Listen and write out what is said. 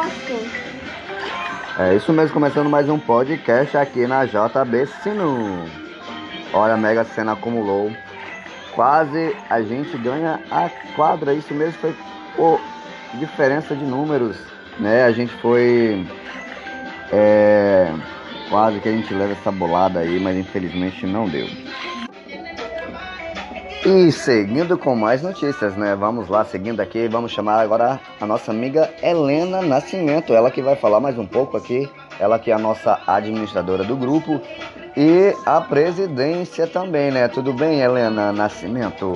gosto. É isso mesmo, começando mais um podcast aqui na JB Sino. Olha, a Mega Sena acumulou. Quase a gente ganha a quadra. Isso mesmo foi por diferença de números, né? A gente foi. É, quase que a gente leva essa bolada aí, mas infelizmente não deu. E seguindo com mais notícias, né? Vamos lá, seguindo aqui, vamos chamar agora a nossa amiga Helena Nascimento, ela que vai falar mais um pouco aqui, ela que é a nossa administradora do grupo e a presidência também, né? Tudo bem, Helena Nascimento?